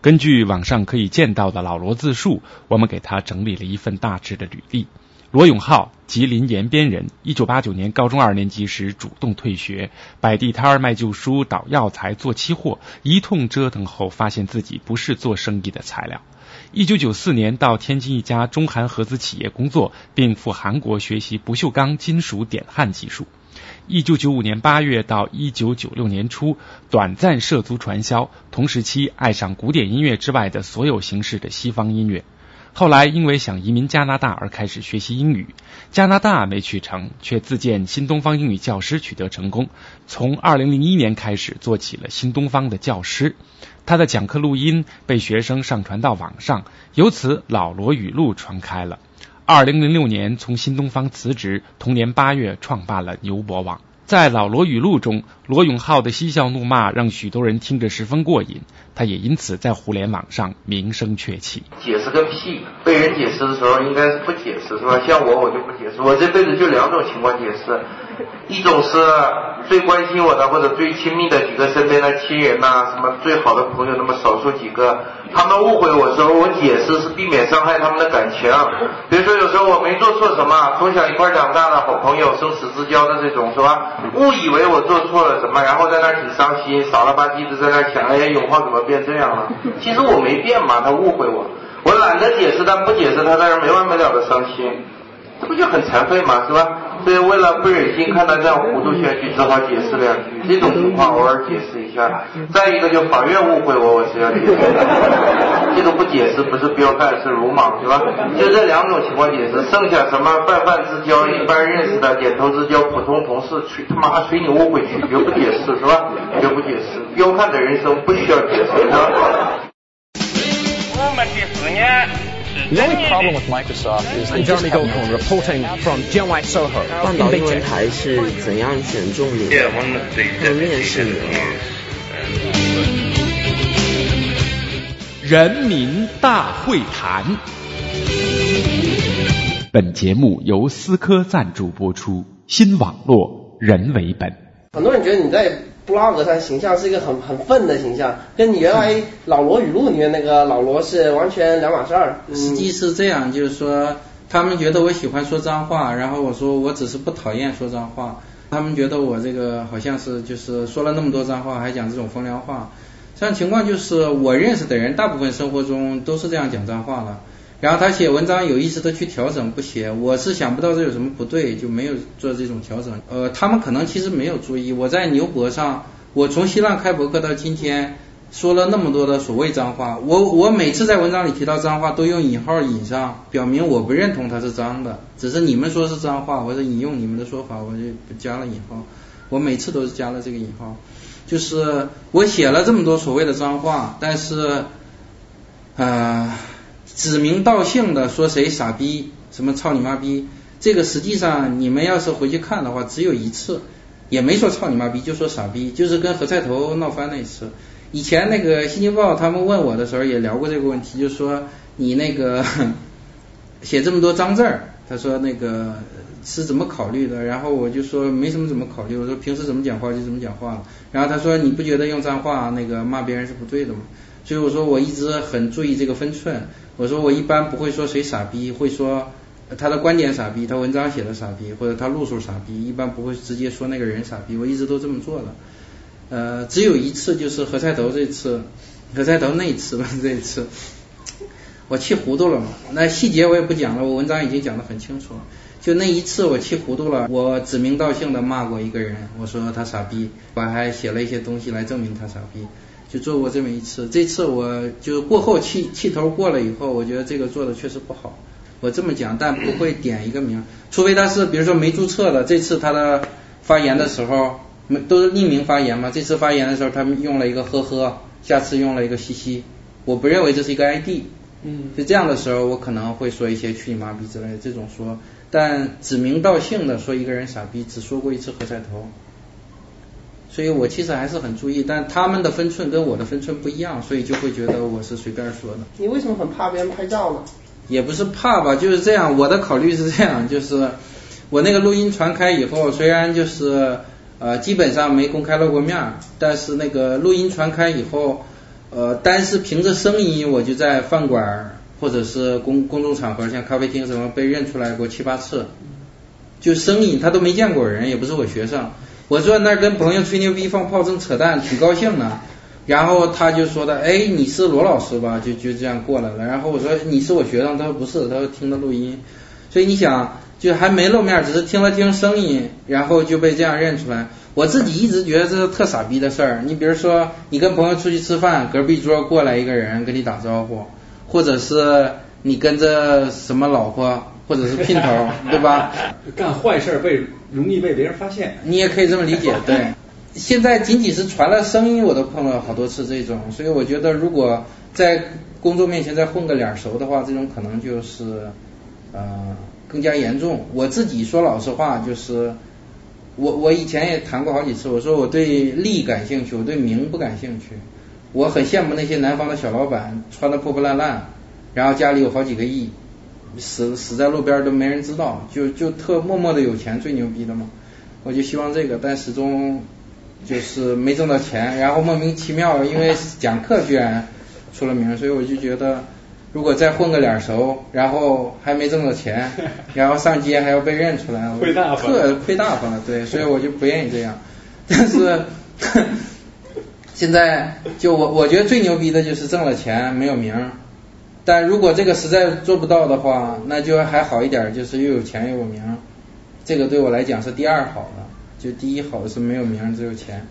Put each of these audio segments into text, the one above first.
根据网上可以见到的老罗自述，我们给他整理了一份大致的履历。罗永浩，吉林延边人。一九八九年高中二年级时主动退学，摆地摊儿卖旧书、倒药材、做期货，一通折腾后，发现自己不是做生意的材料。一九九四年到天津一家中韩合资企业工作，并赴韩国学习不锈钢金属点焊技术。一九九五年八月到一九九六年初，短暂涉足传销，同时期爱上古典音乐之外的所有形式的西方音乐。后来因为想移民加拿大而开始学习英语，加拿大没去成，却自荐新东方英语教师取得成功。从二零零一年开始做起了新东方的教师，他的讲课录音被学生上传到网上，由此老罗语录传开了。二零零六年从新东方辞职，同年八月创办了牛博网。在老罗语录中，罗永浩的嬉笑怒骂让许多人听着十分过瘾，他也因此在互联网上名声鹊起。解释个屁！被人解释的时候应该是不解释是吧？像我我就不解释，我这辈子就两种情况解释，一种是最关心我的或者最亲密的几个身边的亲人呐，什么最好的朋友那么少数几个，他们误会我时候，我解释是避免伤害他们的感情。比如说有时候我没做错什么，从小一块长大的好朋友，生死之交的这种是吧？误以为我做错了什么，然后在那挺伤心，傻了吧唧的在那想，哎，永浩怎么变这样了？其实我没变嘛，他误会我，我懒得解释，但不解释他在这没完没了的伤心，这不就很惭愧嘛，是吧？所以为了不忍心看他这样糊涂下去，只好解释两句。这种情况偶尔解释一下。再一个就法院误会我，我是要解释。这个不解释不是彪悍，是鲁莽，是吧？就这两种情况解释，剩下什么泛泛之交、一般认识的点头之交、普通同事，去他妈随你误会去，绝不解释，是吧？绝不解释。彪悍的人生不需要解释，是吧？我们第四年。The only problem with Microsoft is I'm Jeremy Goldhorn reporting from Jianwai Soho 半岛英文台是怎样选中你的？和面试你了吗？人民大会谈。本节目由思科赞助播出，新网络人为本。很多人觉得你在 blog 上形象是一个很很愤的形象，跟你原来老罗语录里面那个老罗是完全两码事儿。实际是这样，就是说他们觉得我喜欢说脏话，然后我说我只是不讨厌说脏话。他们觉得我这个好像是就是说了那么多脏话，还讲这种风凉话。这样情况就是我认识的人，大部分生活中都是这样讲脏话了。然后他写文章有意识的去调整不写，我是想不到这有什么不对，就没有做这种调整。呃，他们可能其实没有注意，我在牛博上，我从新浪开博客到今天说了那么多的所谓脏话，我我每次在文章里提到脏话都用引号引上，表明我不认同它是脏的，只是你们说是脏话，我是引用你们的说法，我就加了引号。我每次都是加了这个引号，就是我写了这么多所谓的脏话，但是啊。指名道姓的说谁傻逼，什么操你妈逼，这个实际上你们要是回去看的话，只有一次，也没说操你妈逼，就说傻逼，就是跟何菜头闹翻那一次。以前那个《新京报》他们问我的时候也聊过这个问题，就说你那个 写这么多脏字儿，他说那个是怎么考虑的？然后我就说没什么怎么考虑，我说平时怎么讲话就怎么讲话。然后他说你不觉得用脏话那个骂别人是不对的吗？所以我说我一直很注意这个分寸。我说我一般不会说谁傻逼，会说他的观点傻逼，他文章写的傻逼，或者他路数傻逼，一般不会直接说那个人傻逼。我一直都这么做的。呃，只有一次就是何菜头这次，何菜头那一次吧，这一次我气糊涂了嘛。那细节我也不讲了，我文章已经讲得很清楚了。就那一次我气糊涂了，我指名道姓的骂过一个人，我说他傻逼，我还写了一些东西来证明他傻逼。就做过这么一次，这次我就过后气气头过了以后，我觉得这个做的确实不好。我这么讲，但不会点一个名，除非他是比如说没注册的。这次他的发言的时候没都是匿名发言嘛，这次发言的时候他们用了一个呵呵，下次用了一个嘻嘻，我不认为这是一个 ID。嗯。就这样的时候，我可能会说一些去你妈逼之类的这种说，但指名道姓的说一个人傻逼，只说过一次何菜头。所以我其实还是很注意，但他们的分寸跟我的分寸不一样，所以就会觉得我是随便说的。你为什么很怕别人拍照呢？也不是怕吧，就是这样。我的考虑是这样，就是我那个录音传开以后，虽然就是呃基本上没公开露过面，但是那个录音传开以后，呃，单是凭着声音，我就在饭馆或者是公公众场合，像咖啡厅什么被认出来过七八次。就声音，他都没见过人，也不是我学生。我坐在那儿跟朋友吹牛逼、放炮正、扯淡，挺高兴的。然后他就说的，哎，你是罗老师吧？就就这样过来了。然后我说你是我学生，他说不是，他说听的录音。所以你想，就还没露面，只是听了听声音，然后就被这样认出来。我自己一直觉得这是特傻逼的事儿。你比如说，你跟朋友出去吃饭，隔壁桌过来一个人跟你打招呼，或者是你跟着什么老婆，或者是姘头，对吧？干坏事被容易被别人发现。你也可以这么理解，对。现在仅仅是传了声音，我都碰了好多次这种，所以我觉得如果在工作面前再混个脸熟的话，这种可能就是呃更加严重。我自己说老实话，就是。我我以前也谈过好几次，我说我对利感兴趣，我对名不感兴趣。我很羡慕那些南方的小老板，穿的破破烂烂，然后家里有好几个亿，死死在路边都没人知道，就就特默默的有钱，最牛逼的嘛。我就希望这个，但始终就是没挣到钱，然后莫名其妙因为讲课居然出了名，所以我就觉得。如果再混个脸熟，然后还没挣到钱，然后上街还要被认出来，亏大发，特亏大发了，对，所以我就不愿意这样。但是 现在就我我觉得最牛逼的就是挣了钱没有名，但如果这个实在做不到的话，那就还好一点，就是又有钱又有名，这个对我来讲是第二好的，就第一好的是没有名只有钱。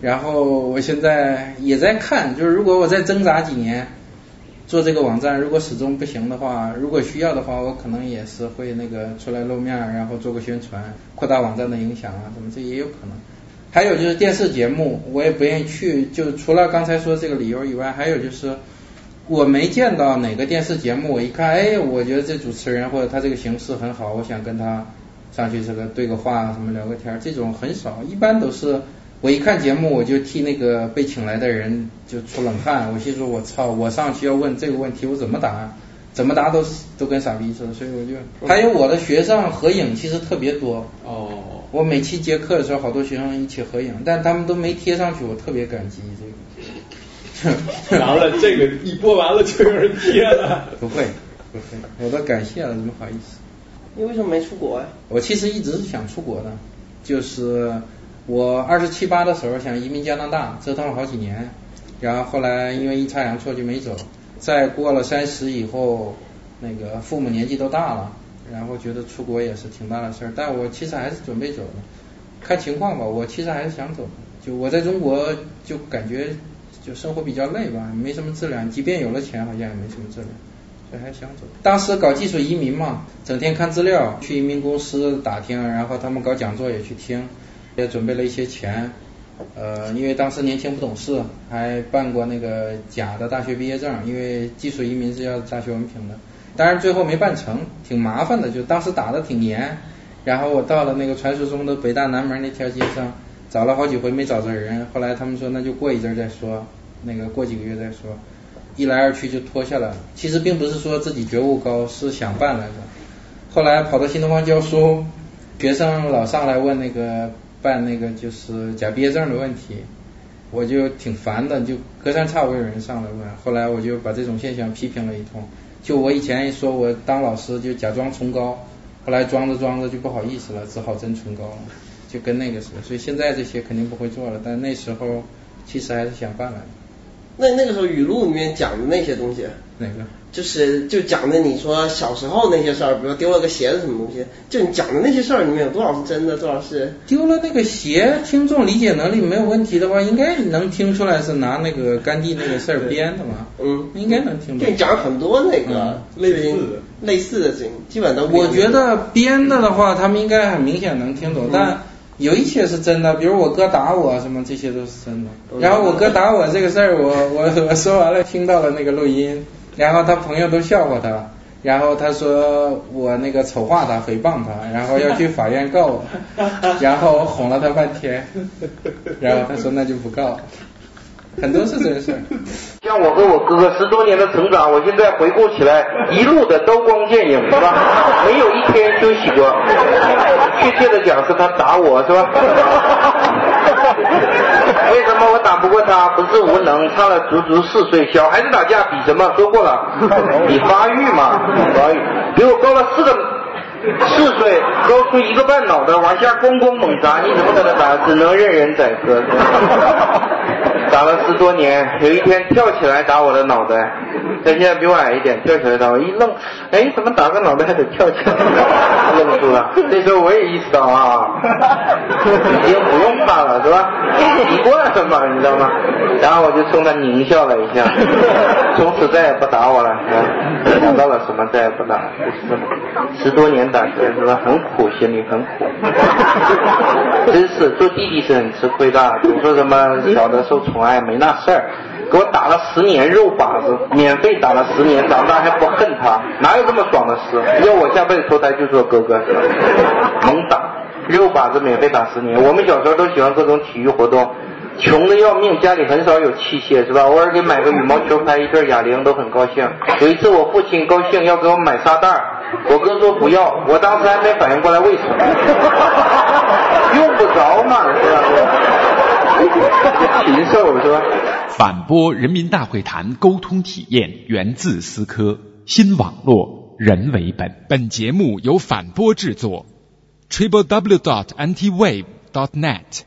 然后我现在也在看，就是如果我再挣扎几年。做这个网站，如果始终不行的话，如果需要的话，我可能也是会那个出来露面，然后做个宣传，扩大网站的影响啊，什么这也有可能。还有就是电视节目，我也不愿意去，就除了刚才说这个理由以外，还有就是我没见到哪个电视节目，我一看，哎，我觉得这主持人或者他这个形式很好，我想跟他上去这个对个话，什么聊个天，这种很少，一般都是。我一看节目，我就替那个被请来的人就出冷汗。我心说，我操，我上去要问这个问题，我怎么答？怎么答都都跟傻逼似的。所以我就还有我的学生合影，其实特别多。哦。我每期接课的时候，好多学生一起合影，但他们都没贴上去，我特别感激这个。完了，这个一播完了就有人贴了。不会，不会，我都感谢了，怎么好意思？你为什么没出国呀？我其实一直是想出国的，就是。我二十七八的时候想移民加拿大，折腾了好几年，然后后来因为阴差阳错就没走。再过了三十以后，那个父母年纪都大了，然后觉得出国也是挺大的事儿。但我其实还是准备走的，看情况吧。我其实还是想走，就我在中国就感觉就生活比较累吧，没什么质量。即便有了钱，好像也没什么质量，所以还想走。当时搞技术移民嘛，整天看资料，去移民公司打听，然后他们搞讲座也去听。也准备了一些钱，呃，因为当时年轻不懂事，还办过那个假的大学毕业证，因为技术移民是要大学文凭的，当然最后没办成，挺麻烦的，就当时打的挺严，然后我到了那个传说中的北大南门那条街上，找了好几回没找着人，后来他们说那就过一阵再说，那个过几个月再说，一来二去就拖下来了，其实并不是说自己觉悟高，是想办来着，后来跑到新东方教书，学生老上来问那个。办那个就是假毕业证的问题，我就挺烦的，就隔三差五有人上来问。后来我就把这种现象批评了一通。就我以前一说我当老师就假装崇高，后来装着装着就不好意思了，只好真崇高了，就跟那个似的。所以现在这些肯定不会做了，但那时候其实还是想办来的。那那个时候语录里面讲的那些东西，哪个？就是就讲的你说小时候那些事儿，比如丢了个鞋子什么东西，就你讲的那些事儿里面有多少是真的，多少是丢了那个鞋？听众理解能力没有问题的话，应该能听出来是拿那个甘地那个事儿编的嘛？嗯，应该能听出来。就你讲很多那个类似类似的事情，基本都。我觉得编的的话，他们应该很明显能听懂，但有一些是真的，比如我哥打我什么，这些都是真的。然后我哥打我这个事儿，我 我我说完了，听到了那个录音。然后他朋友都笑话他，然后他说我那个丑化他、诽谤他，然后要去法院告我，然后我哄了他半天，然后他说那就不告，很多是真事。像我和我哥哥十多年的成长，我现在回顾起来，一路的刀光剑影是吧？没有一天休息过。确切的讲是他打我是吧？为什么我打不过他？不是无能，差了足足四岁。小孩子打架比什么？说过了，比发育嘛，发育。比我高了四个 四岁，高出一个半脑袋，往下咣咣猛砸，你怎么跟他打？只能任人宰割。打了十多年，有一天跳起来打我的脑袋，他现在比我矮一点，跳起来打我，一愣，哎，怎么打个脑袋还得跳起来？了。这时候我也意识到啊，已经不用怕了，是吧？习惯了嘛，你知道吗？然后我就冲他狞笑了一下，从此再也不打我了。想到了什么？再也不打，就是。十多年打拳是吧？很苦，心里很苦。真是做弟弟是很吃亏的，总说什么小的受宠爱没那事儿，给我打了十年肉靶子，免费打了十年，长大还不恨他，哪有这么爽的事？要我下辈子投胎就做哥哥，猛打肉靶子免费打十年。我们小时候都喜欢各种体育活动，穷的要命，家里很少有器械是吧？偶尔给买个羽毛球拍、一对哑铃都很高兴。有一次我父亲高兴要给我买沙袋，我哥说不要，我当时还没反应过来为什么，用不着嘛是吧？禽兽是吧？反播人民大会谈沟通体验源自思科新网络人为本。本节目由反播制作，triple w dot antiwave dot net。